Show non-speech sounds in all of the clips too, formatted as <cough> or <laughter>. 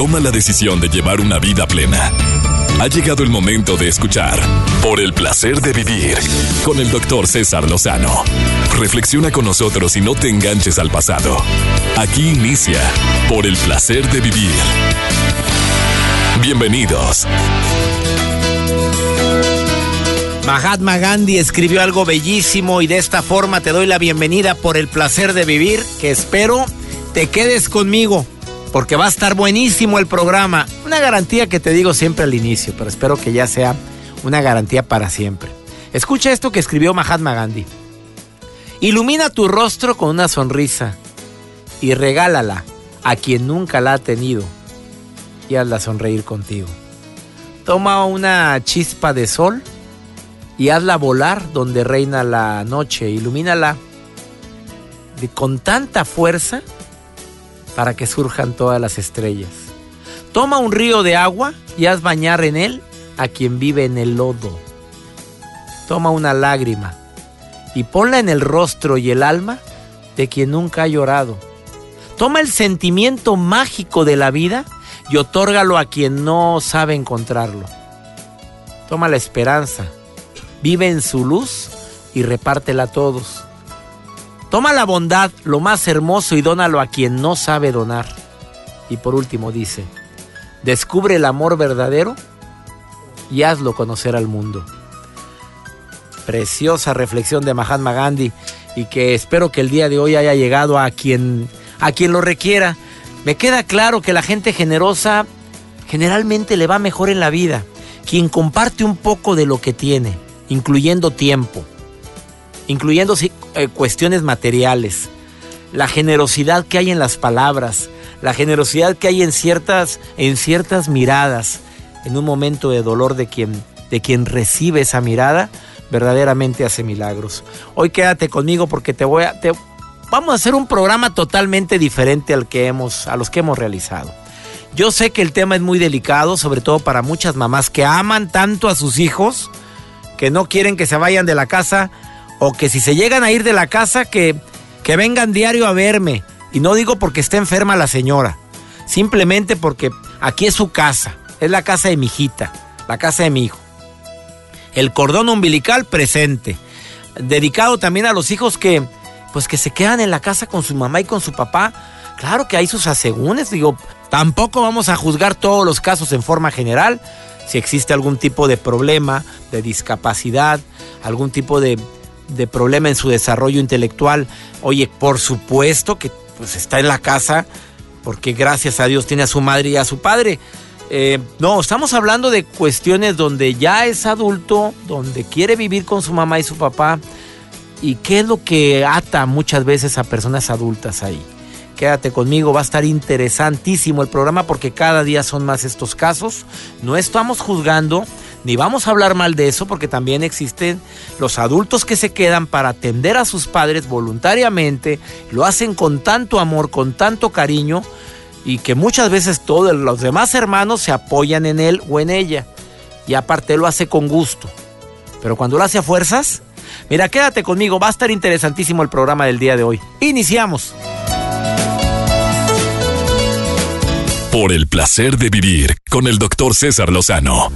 toma la decisión de llevar una vida plena. Ha llegado el momento de escuchar Por el placer de vivir con el doctor César Lozano. Reflexiona con nosotros y no te enganches al pasado. Aquí inicia Por el placer de vivir. Bienvenidos. Mahatma Gandhi escribió algo bellísimo y de esta forma te doy la bienvenida por el placer de vivir, que espero te quedes conmigo, porque va a estar buenísimo el programa. Una garantía que te digo siempre al inicio, pero espero que ya sea una garantía para siempre. Escucha esto que escribió Mahatma Gandhi. Ilumina tu rostro con una sonrisa y regálala a quien nunca la ha tenido y hazla sonreír contigo. Toma una chispa de sol y hazla volar donde reina la noche. Ilumínala con tanta fuerza para que surjan todas las estrellas. Toma un río de agua y haz bañar en él a quien vive en el lodo. Toma una lágrima y ponla en el rostro y el alma de quien nunca ha llorado. Toma el sentimiento mágico de la vida y otórgalo a quien no sabe encontrarlo. Toma la esperanza, vive en su luz y repártela a todos. Toma la bondad, lo más hermoso, y dónalo a quien no sabe donar. Y por último dice, descubre el amor verdadero y hazlo conocer al mundo. Preciosa reflexión de Mahatma Gandhi y que espero que el día de hoy haya llegado a quien, a quien lo requiera. Me queda claro que la gente generosa generalmente le va mejor en la vida. Quien comparte un poco de lo que tiene, incluyendo tiempo, incluyendo eh, cuestiones materiales, la generosidad que hay en las palabras, la generosidad que hay en ciertas, en ciertas miradas, en un momento de dolor de quien, de quien recibe esa mirada, verdaderamente hace milagros. Hoy quédate conmigo porque te voy a, te, vamos a hacer un programa totalmente diferente al que hemos, a los que hemos realizado. Yo sé que el tema es muy delicado, sobre todo para muchas mamás que aman tanto a sus hijos, que no quieren que se vayan de la casa, o que si se llegan a ir de la casa, que, que vengan diario a verme. Y no digo porque esté enferma la señora, simplemente porque aquí es su casa, es la casa de mi hijita, la casa de mi hijo. El cordón umbilical presente, dedicado también a los hijos que, pues que se quedan en la casa con su mamá y con su papá. Claro que hay sus asegúnes, digo, tampoco vamos a juzgar todos los casos en forma general. Si existe algún tipo de problema, de discapacidad, algún tipo de, de problema en su desarrollo intelectual, oye, por supuesto que pues está en la casa porque gracias a Dios tiene a su madre y a su padre. Eh, no, estamos hablando de cuestiones donde ya es adulto, donde quiere vivir con su mamá y su papá, ¿Y qué es lo que ata muchas veces a personas adultas ahí? Quédate conmigo, va a estar interesantísimo el programa porque cada día son más estos casos. No estamos juzgando ni vamos a hablar mal de eso porque también existen los adultos que se quedan para atender a sus padres voluntariamente, lo hacen con tanto amor, con tanto cariño y que muchas veces todos los demás hermanos se apoyan en él o en ella y aparte lo hace con gusto. Pero cuando lo hace a fuerzas, Mira, quédate conmigo, va a estar interesantísimo el programa del día de hoy. Iniciamos. Por el placer de vivir con el doctor César Lozano.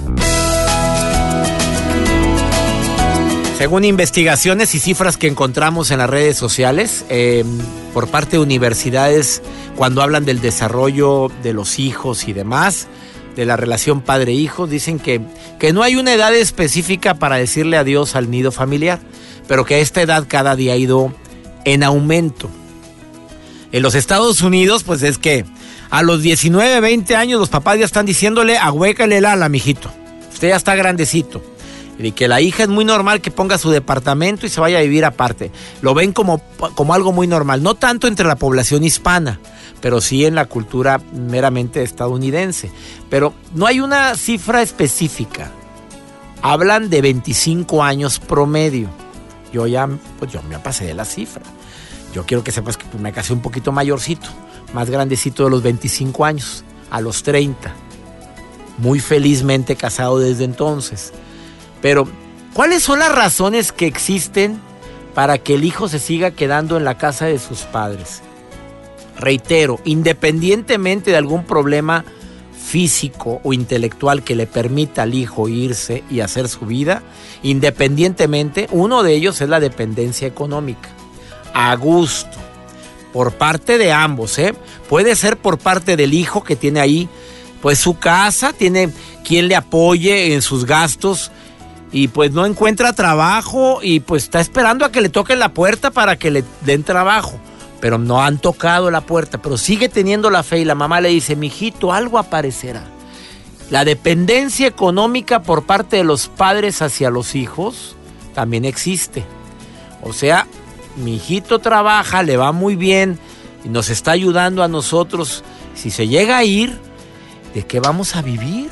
Según investigaciones y cifras que encontramos en las redes sociales, em, por parte de universidades, cuando hablan del desarrollo de los hijos y demás, de la relación padre-hijo, dicen que, que no hay una edad específica para decirle adiós al nido familiar, pero que esta edad cada día ha ido en aumento. En los Estados Unidos, pues es que a los 19, 20 años los papás ya están diciéndole, ahuécale el ala, mijito. Usted ya está grandecito. Y que la hija es muy normal que ponga su departamento y se vaya a vivir aparte. Lo ven como, como algo muy normal, no tanto entre la población hispana, pero sí en la cultura meramente estadounidense. Pero no hay una cifra específica. Hablan de 25 años promedio. Yo ya, pues yo me pasé de la cifra. Yo quiero que sepas que me casé un poquito mayorcito, más grandecito de los 25 años, a los 30. Muy felizmente casado desde entonces. Pero, ¿cuáles son las razones que existen para que el hijo se siga quedando en la casa de sus padres? Reitero, independientemente de algún problema físico o intelectual que le permita al hijo irse y hacer su vida, independientemente, uno de ellos es la dependencia económica. A gusto. Por parte de ambos, ¿eh? Puede ser por parte del hijo que tiene ahí, pues su casa, tiene quien le apoye en sus gastos y pues no encuentra trabajo y pues está esperando a que le toquen la puerta para que le den trabajo. Pero no han tocado la puerta, pero sigue teniendo la fe y la mamá le dice, mijito, algo aparecerá. La dependencia económica por parte de los padres hacia los hijos también existe. O sea, mi hijito trabaja, le va muy bien y nos está ayudando a nosotros. Si se llega a ir, ¿de qué vamos a vivir?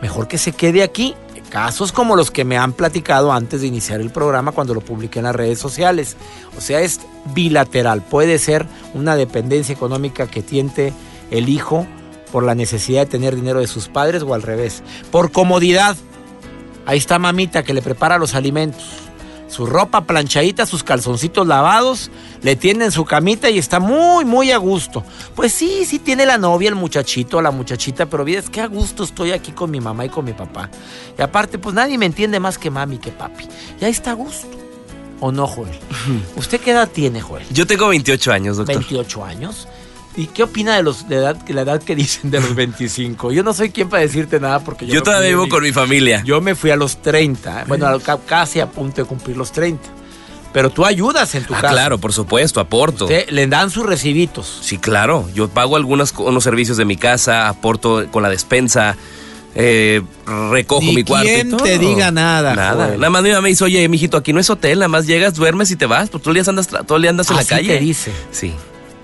Mejor que se quede aquí. Casos como los que me han platicado antes de iniciar el programa cuando lo publiqué en las redes sociales. O sea, es bilateral. Puede ser una dependencia económica que tiente el hijo por la necesidad de tener dinero de sus padres o al revés. Por comodidad. Ahí está mamita que le prepara los alimentos su ropa planchadita, sus calzoncitos lavados, le tienen su camita y está muy, muy a gusto. Pues sí, sí tiene la novia, el muchachito, la muchachita, pero es que a gusto estoy aquí con mi mamá y con mi papá. Y aparte, pues nadie me entiende más que mami, que papi. Y ahí está a gusto. ¿O no, Joel? <laughs> ¿Usted qué edad tiene, Joel? Yo tengo 28 años, doctor. 28 años. ¿Y qué opina de los de edad, la edad que dicen de los 25? Yo no soy quien para decirte nada porque yo... Yo todavía vivo con mi familia. Yo me fui a los 30, bueno, casi a punto de cumplir los 30. Pero tú ayudas en tu ah, casa. claro, por supuesto, aporto. le dan sus recibitos. Sí, claro. Yo pago algunos unos servicios de mi casa, aporto con la despensa, eh, recojo mi cuarto. ¿Quién te diga nada? Nada. Nada más mi mamá me dice, oye, mijito, aquí no es hotel, nada más llegas, duermes y te vas. Pues todo el día andas, todo el día andas en la calle. te dice. Sí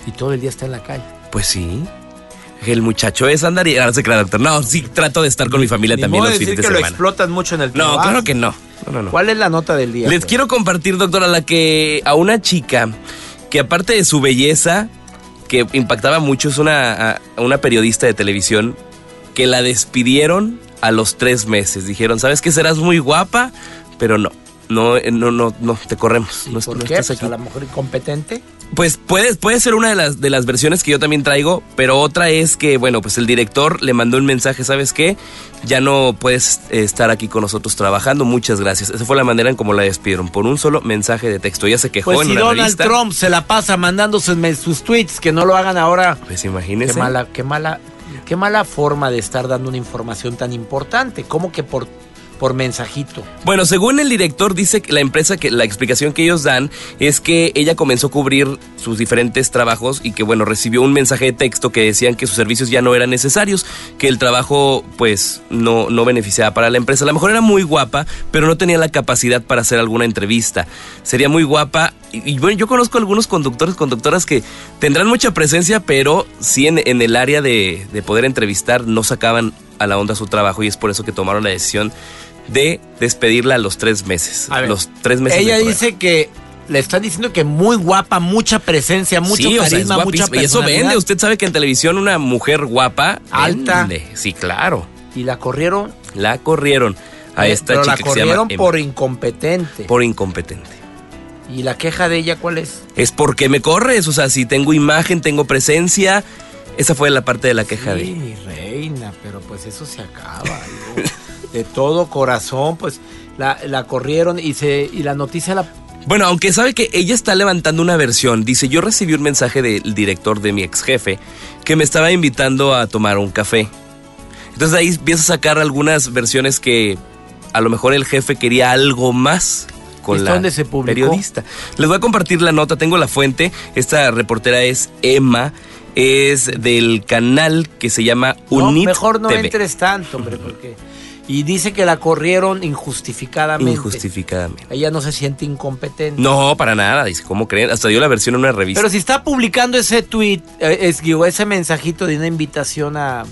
y todo el día está en la calle. Pues sí. El muchacho es andar y ahora se crea doctor. No, sí trato de estar con mi familia también los fines de que lo explotan mucho en el trabajo. No, claro que no. ¿Cuál es la nota del día? Les quiero compartir, doctor, a la que a una chica que aparte de su belleza que impactaba mucho es una una periodista de televisión que la despidieron a los tres meses. Dijeron, ¿sabes qué? Serás muy guapa, pero no. No, no, no, no, te corremos. no, ¿Por qué? Pues a lo mejor incompetente. Pues puede, puede ser una de las, de las versiones que yo también traigo, pero otra es que, bueno, pues el director le mandó un mensaje, ¿sabes qué? Ya no puedes estar aquí con nosotros trabajando, muchas gracias. Esa fue la manera en cómo la despidieron, por un solo mensaje de texto. Ya se quejó pues en si Donald Trump se la pasa mandando sus, sus, tweets, que no lo hagan ahora. Pues imagínese. Qué mala, qué mala, qué mala forma de estar dando una información tan importante. ¿Cómo que por por mensajito. Bueno, según el director dice que la empresa que la explicación que ellos dan es que ella comenzó a cubrir sus diferentes trabajos y que bueno, recibió un mensaje de texto que decían que sus servicios ya no eran necesarios, que el trabajo pues no no beneficiaba para la empresa. A lo mejor era muy guapa, pero no tenía la capacidad para hacer alguna entrevista. Sería muy guapa y, bueno, yo conozco algunos conductores, conductoras que tendrán mucha presencia, pero sí en, en el área de, de poder entrevistar no sacaban a la onda su trabajo y es por eso que tomaron la decisión de despedirla a los tres meses. los tres meses. Ella dice que le están diciendo que muy guapa, mucha presencia, mucho carisma, mucha Y eso vende. Usted sabe que en televisión una mujer guapa alta. Sí, claro. Y la corrieron. La corrieron a esta Pero chica la corrieron por incompetente. Por incompetente. ¿Y la queja de ella cuál es? Es porque me corres, o sea, si tengo imagen, tengo presencia. Esa fue la parte de la queja sí, de mi reina, pero pues eso se acaba. <laughs> de todo corazón, pues la, corrieron y, se, y la noticia la bueno, aunque sabe que ella está levantando una versión, dice, yo recibí un mensaje del director de mi ex jefe que me estaba invitando a tomar un café. Entonces ahí empieza a sacar algunas versiones que a lo mejor el jefe quería algo más con la se periodista. Les voy a compartir la nota, tengo la fuente, esta reportera es Emma, es del canal que se llama Unit no, mejor no entres tanto, hombre, porque... Y dice que la corrieron injustificadamente. Injustificadamente. Ella no se siente incompetente. No, para nada. Dice, ¿cómo creen? Hasta dio la versión en una revista. Pero si está publicando ese tweet, eh, es, ese mensajito de una invitación a.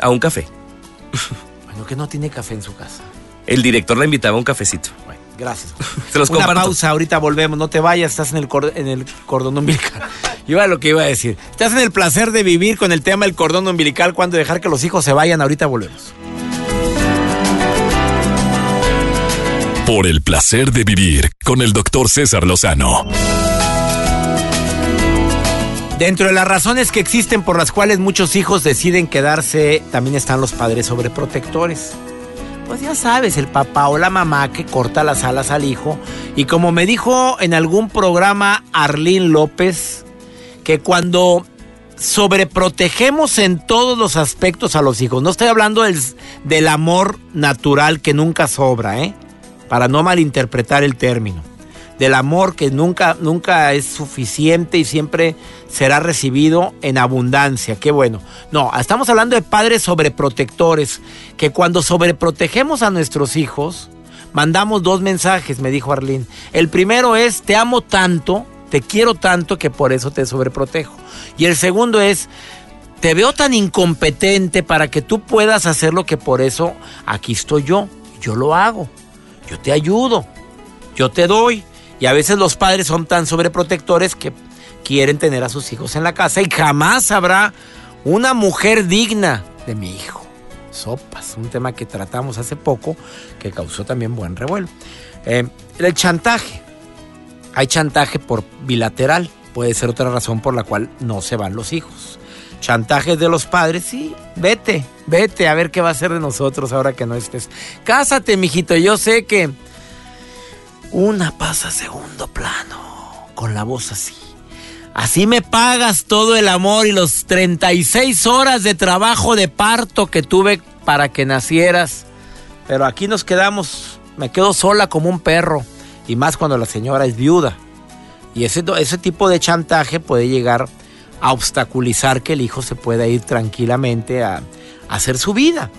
A un café. Bueno, que no tiene café en su casa. El director la invitaba a un cafecito. Gracias. Se los Una pausa, ahorita volvemos. No te vayas, estás en el, en el cordón umbilical. <laughs> Iba a lo que iba a decir. Estás en el placer de vivir con el tema del cordón umbilical, cuando dejar que los hijos se vayan. Ahorita volvemos. Por el placer de vivir con el doctor César Lozano. Dentro de las razones que existen por las cuales muchos hijos deciden quedarse, también están los padres sobreprotectores. Pues ya sabes, el papá o la mamá que corta las alas al hijo. Y como me dijo en algún programa Arlín López, que cuando sobreprotegemos en todos los aspectos a los hijos, no estoy hablando del, del amor natural que nunca sobra, ¿eh? para no malinterpretar el término del amor que nunca, nunca es suficiente y siempre será recibido en abundancia. Qué bueno. No, estamos hablando de padres sobreprotectores, que cuando sobreprotegemos a nuestros hijos, mandamos dos mensajes, me dijo Arlene. El primero es, te amo tanto, te quiero tanto que por eso te sobreprotejo. Y el segundo es, te veo tan incompetente para que tú puedas hacer lo que por eso aquí estoy yo. Yo lo hago. Yo te ayudo. Yo te doy. Y a veces los padres son tan sobreprotectores que quieren tener a sus hijos en la casa y jamás habrá una mujer digna de mi hijo. Sopas, un tema que tratamos hace poco que causó también buen revuelo. Eh, el chantaje. Hay chantaje por bilateral. Puede ser otra razón por la cual no se van los hijos. Chantajes de los padres, sí, vete, vete a ver qué va a ser de nosotros ahora que no estés. Cásate, mijito, yo sé que una pasa a segundo plano, con la voz así. Así me pagas todo el amor y los 36 horas de trabajo de parto que tuve para que nacieras. Pero aquí nos quedamos, me quedo sola como un perro. Y más cuando la señora es viuda. Y ese, ese tipo de chantaje puede llegar a obstaculizar que el hijo se pueda ir tranquilamente a, a hacer su vida.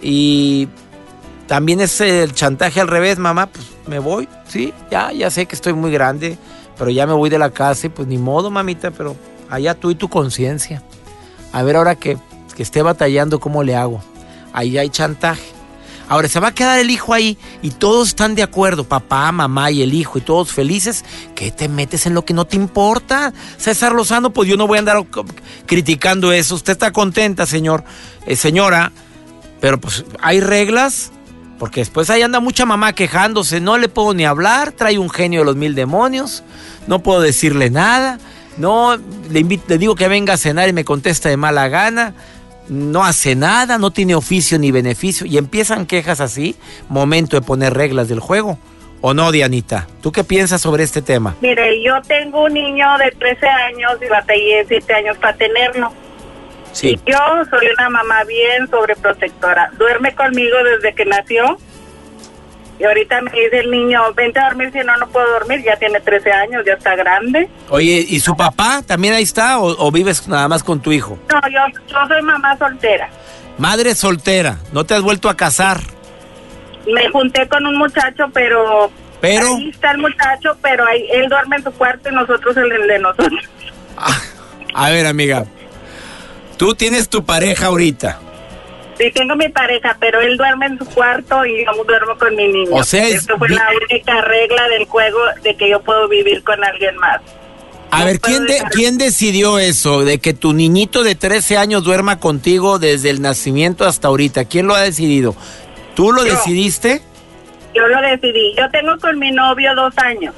Y también es el chantaje al revés, mamá, pues me voy, sí, ya, ya sé que estoy muy grande, pero ya me voy de la casa y pues ni modo, mamita, pero allá tú y tu conciencia. A ver ahora que, que esté batallando, ¿cómo le hago? Ahí hay chantaje. Ahora se va a quedar el hijo ahí y todos están de acuerdo, papá, mamá y el hijo y todos felices. ¿Qué te metes en lo que no te importa? César Lozano, pues yo no voy a andar criticando eso. Usted está contenta, señor, eh, señora, pero pues hay reglas porque después ahí anda mucha mamá quejándose, no le puedo ni hablar, trae un genio de los mil demonios, no puedo decirle nada, no le, le digo que venga a cenar y me contesta de mala gana, no hace nada, no tiene oficio ni beneficio y empiezan quejas así, momento de poner reglas del juego. ¿O no, Dianita? ¿Tú qué piensas sobre este tema? Mire, yo tengo un niño de 13 años y batallé 7 años para tenerlo. Sí. Y yo soy una mamá bien sobreprotectora. Duerme conmigo desde que nació. Y ahorita me dice el niño, vente a dormir, si no, no puedo dormir. Ya tiene 13 años, ya está grande. Oye, ¿y su papá también ahí está o, o vives nada más con tu hijo? No, yo, yo soy mamá soltera. Madre soltera, ¿no te has vuelto a casar? Me junté con un muchacho, pero... Pero... Ahí está el muchacho, pero ahí, él duerme en su cuarto y nosotros en el de nosotros. Ah, a ver, amiga. Tú tienes tu pareja ahorita. Sí, tengo mi pareja, pero él duerme en su cuarto y yo duermo con mi niño. O sea, es- Esto fue la única regla del juego de que yo puedo vivir con alguien más. A No ver, ¿quién, de- ¿quién decidió eso? De que tu niñito de 13 años duerma contigo desde el nacimiento hasta ahorita. ¿Quién lo ha decidido? ¿Tú lo Yo. decidiste? Yo lo decidí. Yo tengo con mi novio dos años.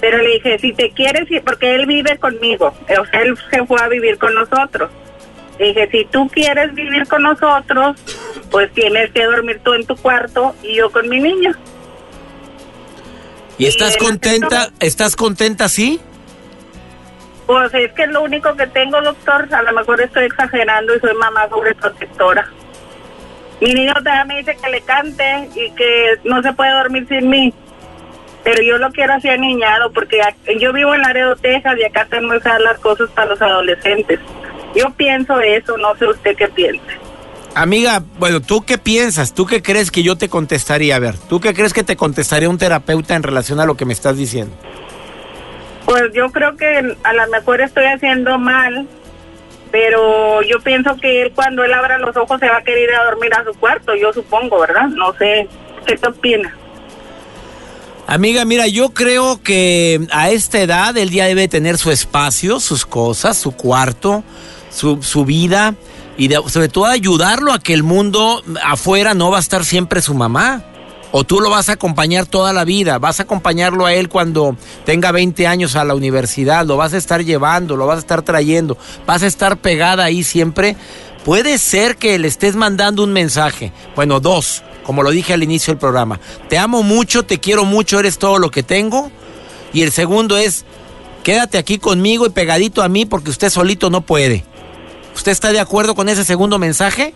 Pero le dije, si te quieres ir, porque él vive conmigo. O sea, él se fue a vivir con nosotros. Dije, si tú quieres vivir con nosotros, pues tienes que dormir tú en tu cuarto y yo con mi niño. ¿Y estás contenta? ¿Estás contenta sí? Pues es que es lo único que tengo, doctor. A lo mejor estoy exagerando y soy mamá sobreprotectora. Mi niño también me dice que le cante y que no se puede dormir sin mí. Pero yo lo quiero así aniñado porque yo vivo en Laredo, Texas y acá tenemos que dar las cosas para los adolescentes. Yo pienso eso, no sé usted qué piensa. Amiga, bueno, ¿tú qué piensas? ¿Tú qué crees que yo te contestaría? A ver, ¿tú qué crees que te contestaría un terapeuta en relación a lo que me estás diciendo? Pues yo creo que a lo mejor estoy haciendo mal, pero yo pienso que él cuando él abra los ojos se va a querer ir a dormir a su cuarto, yo supongo, ¿verdad? No sé, ¿qué te opina? Amiga, mira, yo creo que a esta edad él ya debe tener su espacio, sus cosas, su cuarto, su, su vida y sobre todo ayudarlo a que el mundo afuera no va a estar siempre su mamá. o tú lo vas a acompañar toda la vida, vas a acompañarlo a él cuando tenga 20 años a la universidad, lo vas a estar llevando, lo vas a estar trayendo, vas a estar pegada ahí siempre. Puede ser que le estés mandando un mensaje, bueno, dos, como lo dije al inicio del programa. Te amo mucho, te quiero mucho, eres todo lo que tengo. Y el segundo es, quédate aquí conmigo y pegadito a mí porque usted solito no puede. ¿Usted está de acuerdo con ese segundo mensaje?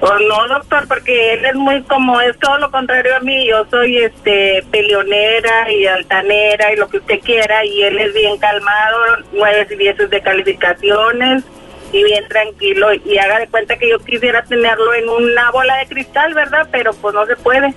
Pues no, doctor, porque él es muy como, es todo lo contrario a mí. Yo soy este peleonera y altanera y lo que usted quiera, y él es bien calmado, nueve y diez de calificaciones y bien tranquilo. Y haga de cuenta que yo quisiera tenerlo en una bola de cristal, ¿verdad? Pero pues no se puede.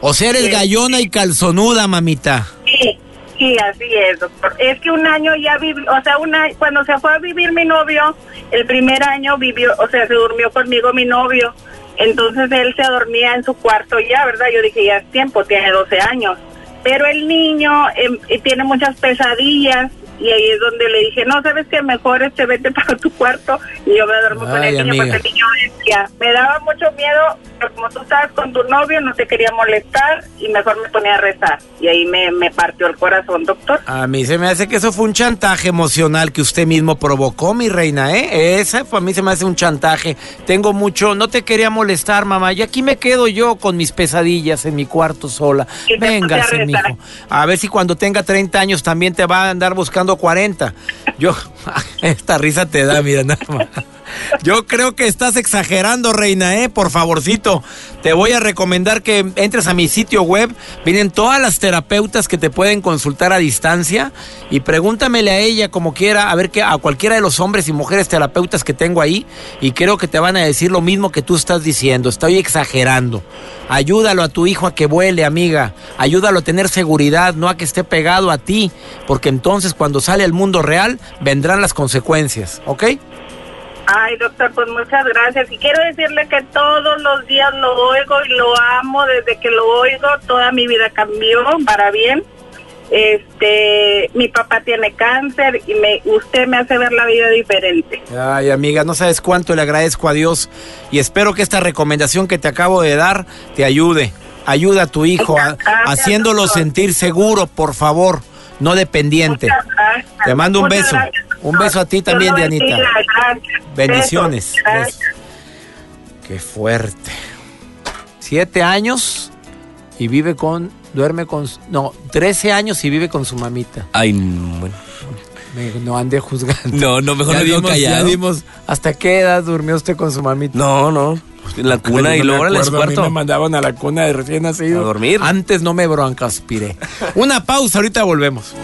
O sea, eres gallona y calzonuda, mamita. Sí, Sí, así es, doctor. Es que un año ya vivió, o sea, una, cuando se fue a vivir mi novio, el primer año vivió, o sea, se durmió conmigo mi novio. Entonces él se dormía en su cuarto ya, ¿verdad? Yo dije, ya es tiempo, tiene 12 años. Pero el niño em, tiene muchas pesadillas y ahí es donde le dije, no, sabes que mejor este vete <laughs> para tu cuarto y yo me duermo con el niño porque el niño decía, me daba mucho miedo, pero como tú estabas con tu novio no te quería molestar y mejor me ponía a rezar y ahí me, me partió el corazón, doctor. A mí se me hace que eso fue un chantaje emocional que usted mismo provocó, mi reina, ¿eh? Esa a mí se me hace un chantaje. Tengo mucho, no te quería molestar, mamá, y aquí me quedo yo con mis pesadillas en mi cuarto sola. Véngase, mijo. A ver si cuando tenga 30 años también te va a andar buscando 40. Yo, <laughs> esta risa te da, mira, nada más. Yo creo que estás exagerando, reina, ¿eh? Por favorcito, te voy a recomendar que entres a mi sitio web. Vienen todas las terapeutas que te pueden consultar a distancia y pregúntamele a ella como quiera, a ver que a cualquiera de los hombres y mujeres terapeutas que tengo ahí y creo que te van a decir lo mismo que tú estás diciendo. Estoy exagerando. Ayúdalo a tu hijo a que vuele, amiga. Ayúdalo a tener seguridad, no a que esté pegado a ti, porque entonces cuando sale al mundo real vendrán las consecuencias, ¿ok? Ay, doctor, pues muchas gracias. Y quiero decirle que todos los días lo oigo y lo amo desde que lo oigo. Toda mi vida cambió para bien. Este, mi papá tiene cáncer y me, usted me hace ver la vida diferente. Ay, amiga, no sabes cuánto le agradezco a Dios y espero que esta recomendación que te acabo de dar te ayude. Ayuda a tu hijo, haciéndolo sentir seguro, por favor, no dependiente. Te mando un beso. Un beso a ti también, Dianita. Bendiciones. Qué fuerte. Siete años y vive con, duerme con, no, trece años y vive con su mamita. Ay, bueno. no ande juzgando. No, no, mejor le callado. dimos, ¿hasta qué edad durmió usted con su mamita? No, no. En la cuna y luego en el cuarto. me mandaban a la cuna de recién nacido. A dormir. Antes no me broncaspiré. <laughs> Una pausa, ahorita volvemos.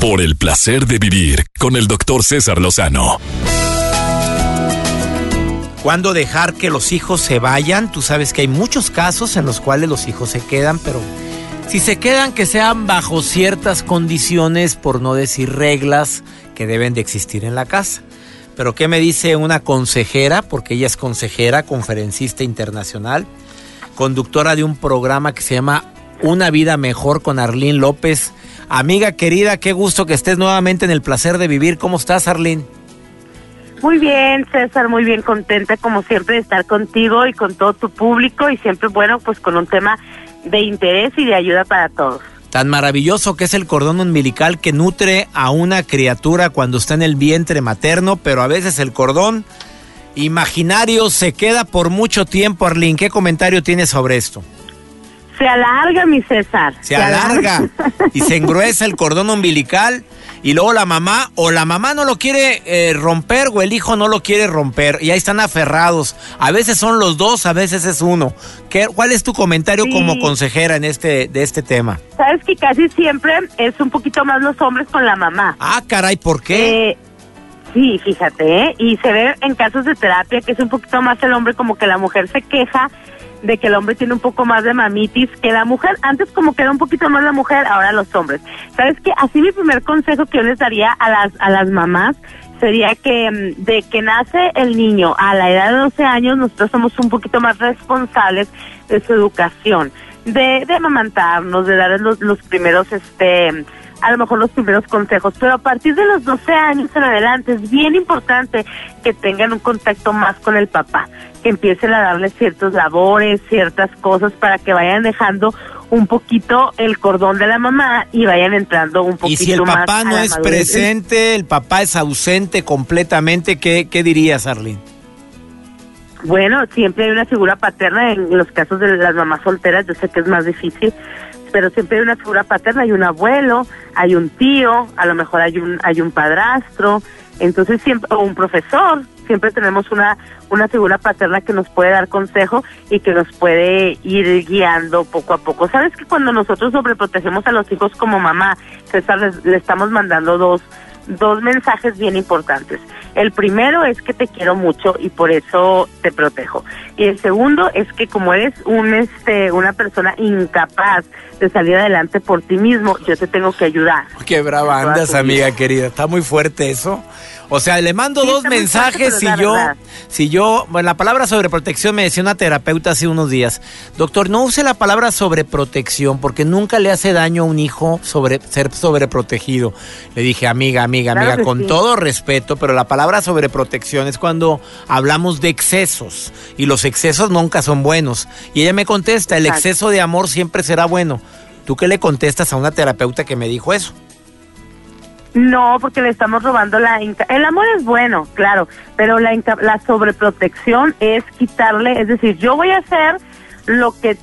Por el placer de vivir con el doctor César Lozano. ¿Cuándo dejar que los hijos se vayan? Tú sabes que hay muchos casos en los cuales los hijos se quedan, pero si se quedan que sean bajo ciertas condiciones, por no decir reglas, que deben de existir en la casa. Pero ¿qué me dice una consejera? Porque ella es consejera, conferencista internacional, conductora de un programa que se llama Una vida mejor con Arlín López Amiga querida, qué gusto que estés nuevamente en el placer de vivir. ¿Cómo estás, Arlene? Muy bien, César, muy bien, contenta como siempre de estar contigo y con todo tu público y siempre, bueno, pues con un tema de interés y de ayuda para todos. Tan maravilloso que es el cordón umbilical que nutre a una criatura cuando está en el vientre materno, pero a veces el cordón imaginario se queda por mucho tiempo. Arlene, ¿qué comentario tienes sobre esto? Se alarga, mi César. Se, alarga, y se <laughs> engruesa el cordón umbilical y luego la mamá o la mamá no lo quiere eh, romper o el hijo no lo quiere romper y ahí están aferrados. A veces son los dos, a veces es uno. ¿Qué, ¿Cuál es tu comentario como consejera en este de este tema? Sabes que casi siempre es un poquito más los hombres con la mamá. Ah, caray, ¿por qué? Eh, sí, fíjate, ¿eh? y se ve en casos de terapia que es un poquito más el hombre como que la mujer se queja de que el hombre tiene un poco más de mamitis que la mujer. Antes como que era un poquito más la mujer, ahora los hombres. ¿Sabes qué? Así mi primer consejo que yo les daría a las, a las mamás sería que mm, de que nace el niño a la edad de 12 años, nosotros somos un poquito más responsables de su educación, de, de amamantarnos, de darles los, los primeros, este, a lo mejor los primeros consejos, pero a partir de los 12 años en adelante es bien importante que tengan un contacto más con el papá, que empiecen a darle ciertos labores, ciertas cosas para que vayan dejando un poquito el cordón de la mamá y vayan entrando un poquito más. Y si el papá no es madurez. presente, el papá es ausente completamente, ¿qué, qué dirías, Arlene? Bueno, siempre hay una figura paterna en los casos de las mamás solteras, yo sé que es más difícil, pero siempre hay una figura paterna, hay un abuelo, hay un tío, a lo mejor hay un hay un padrastro, entonces siempre o un profesor, siempre tenemos una una figura paterna que nos puede dar consejo y que nos puede ir guiando poco a poco. Sabes que cuando nosotros sobreprotegemos a los hijos como mamá, César, les- le estamos mandando dos dos mensajes bien importantes. El primero es que te quiero mucho y por eso te protejo. Y el segundo es que como eres un este una persona incapaz de salir adelante por ti mismo, yo te tengo que ayudar. Qué brava andas, amiga querida. Está muy fuerte eso. O sea, le mando Sí, dos mensajes si yo, verdad. si yo, bueno, la palabra sobreprotección me decía una terapeuta hace unos días. Doctor, no use la palabra sobreprotección porque nunca le hace daño a un hijo sobre ser sobreprotegido. Le dije, amiga, amiga, Claro amiga, con sí. todo respeto, pero la palabra sobreprotección es cuando hablamos de excesos y los excesos nunca son buenos. Y ella me contesta, el exceso de amor siempre será bueno. ¿Tú qué le contestas a una terapeuta que me dijo eso? No, porque le estamos robando la... inca- El amor es bueno, claro, pero la, la sobreprotección es quitarle, es decir, yo voy a hacer lo que... eh,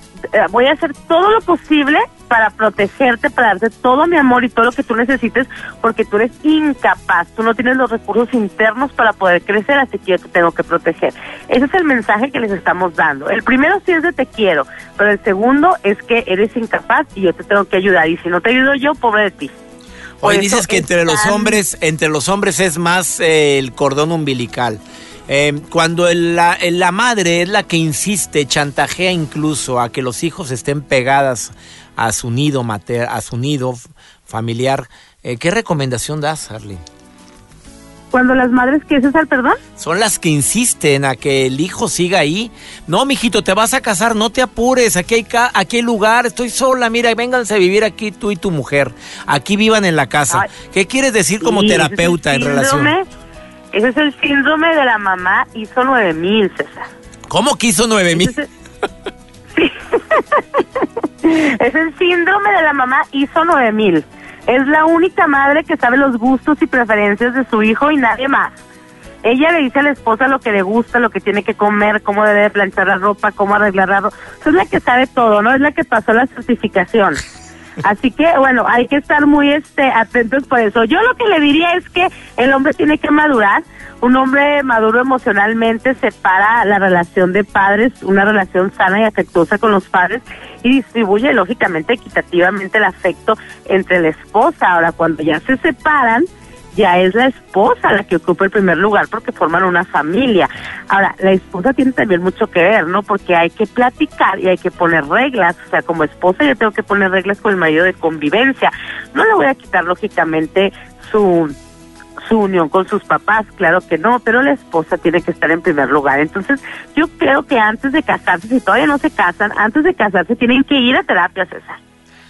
voy a hacer todo lo posible para protegerte, para darte todo mi amor y todo lo que tú necesites, porque tú eres incapaz, tú no tienes los recursos internos para poder crecer, así que yo te tengo que proteger. Ese es el mensaje que les estamos dando. El primero sí es de te quiero, pero el segundo es que eres incapaz y yo te tengo que ayudar, y si no te ayudo yo, pobre de ti. Hoy eso dices que entre los hombres, entre los hombres es más eh, el cordón umbilical. Eh, cuando el- la, la madre es la que insiste, chantajea incluso a que los hijos estén pegadas a su nido mater, a su nido familiar, eh, ¿qué recomendación das, Arlene? Cuando las madres, ¿qué es César, perdón? Son las que insisten a que el hijo siga ahí. No, mijito, te vas a casar, no te apures, aquí hay, ca- aquí hay lugar, estoy sola, mira, vénganse a vivir aquí tú y tu mujer. Aquí vivan en la casa. Ay. ¿Qué quieres decir como es terapeuta en relación? Ese es el síndrome de la mamá hizo 9000, César. ¿Cómo quiso nueve mil? Es el- <laughs> Sí. <laughs> es el síndrome de la mamá hizo 9000. Es la única madre que sabe los gustos y preferencias de su hijo y nadie más. Ella le dice a la esposa lo que le gusta, lo que tiene que comer, cómo debe de planchar la ropa, cómo arreglar la ropa. Es la que sabe todo, ¿no? Es la que pasó la certificación. Así que, bueno, hay que estar muy este, atentos por eso. Yo lo que le diría es que el hombre tiene que madurar. Un hombre maduro emocionalmente separa la relación de padres, una relación sana y afectuosa con los padres, y distribuye lógicamente equitativamente el afecto entre la esposa. Ahora, cuando ya se separan, ya es la esposa la que ocupa el primer lugar porque forman una familia. Ahora, la esposa tiene también mucho que ver, ¿no? Porque hay que platicar y hay que poner reglas. O sea, como esposa yo tengo que poner reglas con el marido de convivencia. No le voy a quitar, lógicamente, su su unión con sus papás, claro que no, pero la esposa tiene que estar en primer lugar. Entonces, yo creo que antes de casarse, si todavía no se casan, antes de casarse tienen que ir a terapia, César.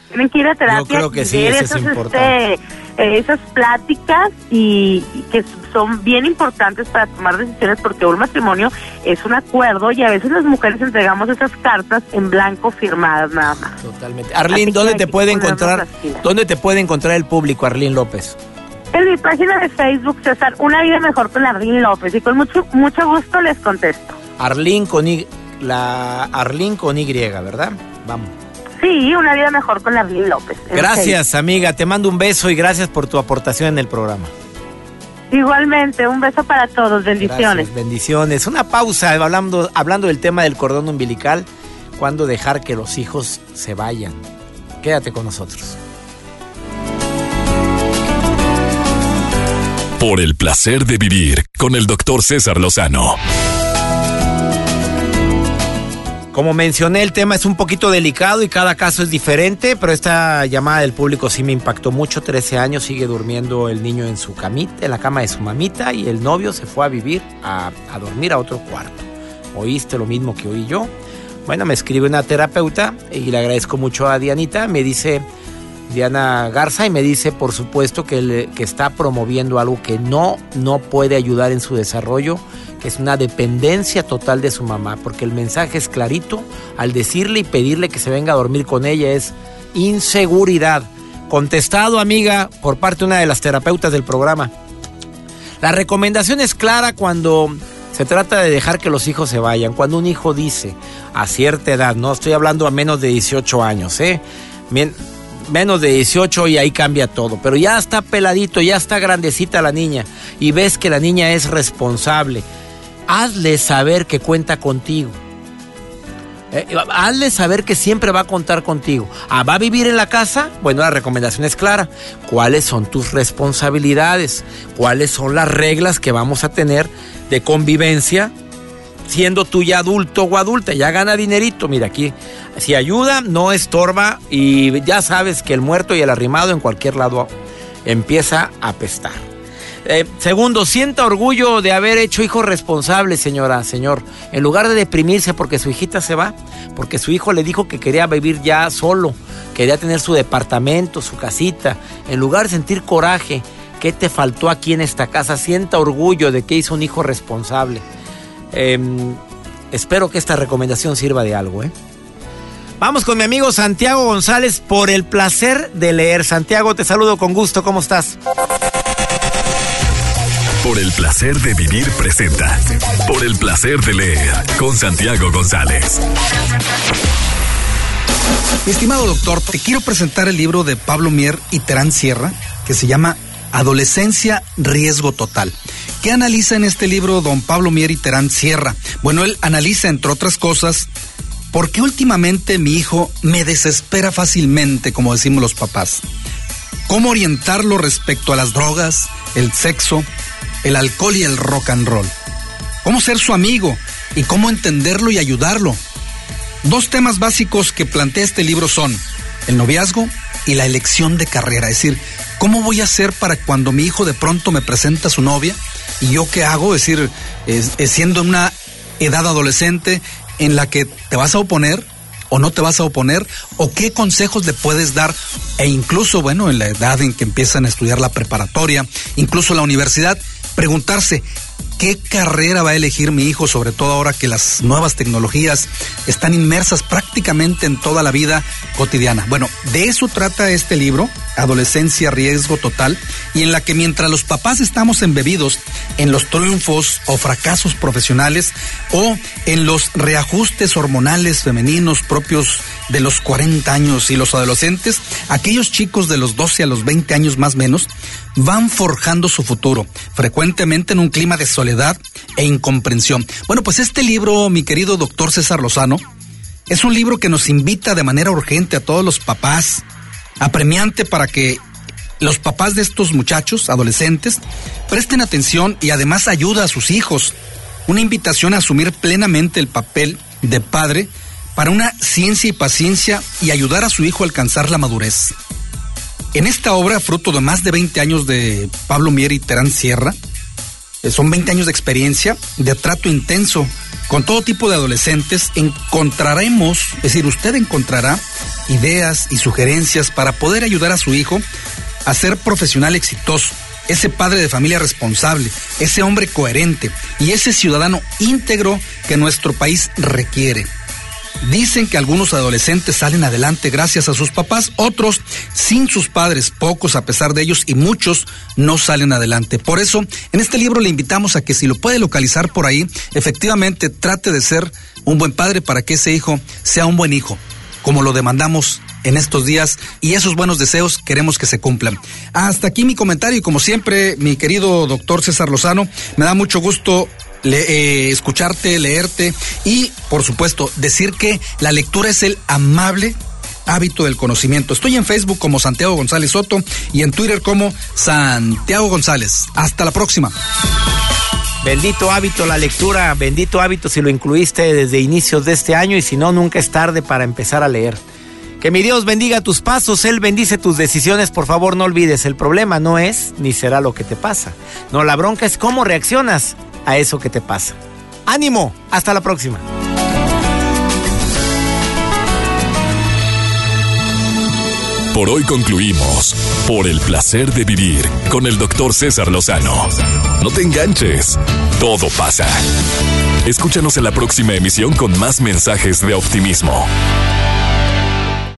Tienen que ir a terapia. creo que y sí, ver eso es esos, importante. este, eh, esas pláticas y, y que son bien importantes para tomar decisiones porque un matrimonio es un acuerdo y a veces las mujeres entregamos esas cartas en blanco firmadas nada más. Totalmente. Que ¿dónde te puede encontrar? ¿Dónde te puede encontrar el público, Arlene López? En mi página de Facebook, César, Una Vida Mejor con Arlene López y con mucho, mucho gusto les contesto. Arlene con Y, la Arlene con Y, ¿verdad? Vamos. Sí, Una Vida Mejor con Arlene López. Gracias, amiga. Te mando un beso y gracias por tu aportación en el programa. Igualmente, un beso para todos, bendiciones. Gracias, bendiciones. Una pausa hablando, hablando del tema del cordón umbilical. ¿Cuándo dejar que los hijos se vayan? Quédate con nosotros. Por el placer de vivir con el doctor César Lozano. Como mencioné, el tema es un poquito delicado y cada caso es diferente, pero esta llamada del público sí me impactó mucho. 13 años, sigue durmiendo el niño en su camita, en la cama de su mamita, y el novio se fue a vivir, a, dormir a otro cuarto. ¿Oíste lo mismo que oí yo? Bueno, me escribe una terapeuta y le agradezco mucho a Dianita. Me dice, Diana Garza, y me dice, por supuesto, que, está promoviendo algo que no, no puede ayudar en su desarrollo, que es una dependencia total de su mamá, porque el mensaje es clarito, al decirle y pedirle que se venga a dormir con ella es inseguridad. Contestado, amiga, por parte de una de las terapeutas del programa. La recomendación es clara cuando se trata de dejar que los hijos se vayan. Cuando un hijo dice a cierta edad, no estoy hablando a menos de 18 años, ¿eh? Menos de 18 y ahí cambia todo. Pero ya está peladito, ya está grandecita la niña y ves que la niña es responsable. Hazle saber que cuenta contigo. Eh, hazle saber que siempre va a contar contigo. Ah, ¿Va a vivir en la casa? Bueno, la recomendación es clara. ¿Cuáles son tus responsabilidades? ¿Cuáles son las reglas que vamos a tener de convivencia? Siendo tú ya adulto o adulta, ya gana dinerito. Mira, aquí, si ayuda, no estorba y ya sabes que el muerto y el arrimado en cualquier lado empieza a apestar. Eh, segundo, sienta orgullo de haber hecho hijos responsables, señora, señor. En lugar de deprimirse porque su hijita se va, porque su hijo le dijo que quería vivir ya solo, quería tener su departamento, su casita. En lugar de sentir coraje, ¿qué te faltó aquí en esta casa? Sienta orgullo de que hizo un hijo responsable. Em, espero que esta recomendación sirva de algo, ¿eh? Vamos con mi amigo Santiago González por el placer de leer. Santiago, te saludo con gusto. ¿Cómo estás? Por el placer de vivir presenta. Por el placer de leer con Santiago González. Mi estimado doctor, te quiero presentar el libro de Pablo Mier y Terán Sierra que se llama Adolescencia, Riesgo Total. ¿Qué analiza en este libro don Pablo Mier y Terán Sierra? Bueno, él analiza, entre otras cosas, por qué últimamente mi hijo me desespera fácilmente, como decimos los papás. Cómo orientarlo respecto a las drogas, el sexo, el alcohol y el rock and roll. Cómo ser su amigo y cómo entenderlo y ayudarlo. Dos temas básicos que plantea este libro son el noviazgo y la elección de carrera. Es decir, ¿cómo voy a hacer para cuando mi hijo de pronto me presenta a su novia y yo qué hago? Es decir, siendo una edad adolescente en la que te vas a oponer o no te vas a oponer o qué consejos le puedes dar e incluso, bueno, en la edad en que empiezan a estudiar la preparatoria, incluso la universidad, preguntarse qué carrera va a elegir mi hijo, sobre todo ahora que las nuevas tecnologías están inmersas prácticamente en toda la vida cotidiana. Bueno, de eso trata este libro, Adolescencia, Riesgo Total, y en la que mientras los papás estamos embebidos en los triunfos o fracasos profesionales o en los reajustes hormonales femeninos propios de los 40 años y los adolescentes, aquellos chicos de los 12 a los 20 años más menos, van forjando su futuro, frecuentemente en un clima de soledad e incomprensión. Bueno, pues este libro, mi querido doctor César Lozano, es un libro que nos invita de manera urgente a todos los papás, apremiante para que los papás de estos muchachos, adolescentes, presten atención y además ayuda a sus hijos. Una invitación a asumir plenamente el papel de padre para una ciencia y paciencia y ayudar a su hijo a alcanzar la madurez. En esta obra, fruto de más de 20 años de Pablo Mier y Terán Sierra, son 20 años de experiencia, de trato intenso con todo tipo de adolescentes, encontraremos, es decir, usted encontrará ideas y sugerencias para poder ayudar a su hijo a ser profesional exitoso, ese padre de familia responsable, ese hombre coherente y ese ciudadano íntegro que nuestro país requiere. Dicen que algunos adolescentes salen adelante gracias a sus papás, otros sin sus padres, pocos a pesar de ellos y muchos no salen adelante. Por eso, en este libro le invitamos a que si lo puede localizar por ahí, efectivamente trate de ser un buen padre para que ese hijo sea un buen hijo, como lo demandamos en estos días y esos buenos deseos queremos que se cumplan. Hasta aquí mi comentario y como siempre, mi querido doctor César Lozano, me da mucho gusto eh, escucharte, leerte y, por supuesto, decir que la lectura es el amable hábito del conocimiento. Estoy en Facebook como Santiago González Soto y en Twitter como Santiago González. Hasta la próxima. Bendito hábito la lectura, bendito hábito si lo incluiste desde inicios de este año y si no, nunca es tarde para empezar a leer. Que mi Dios bendiga tus pasos, Él bendice tus decisiones, por favor no olvides, el problema no es ni será lo que te pasa. No, la bronca es cómo reaccionas a eso que te pasa. Ánimo, hasta la próxima. por hoy concluimos por el placer de vivir con el doctor César Lozano. No te enganches, todo pasa. Escúchanos en la próxima emisión con más mensajes de optimismo.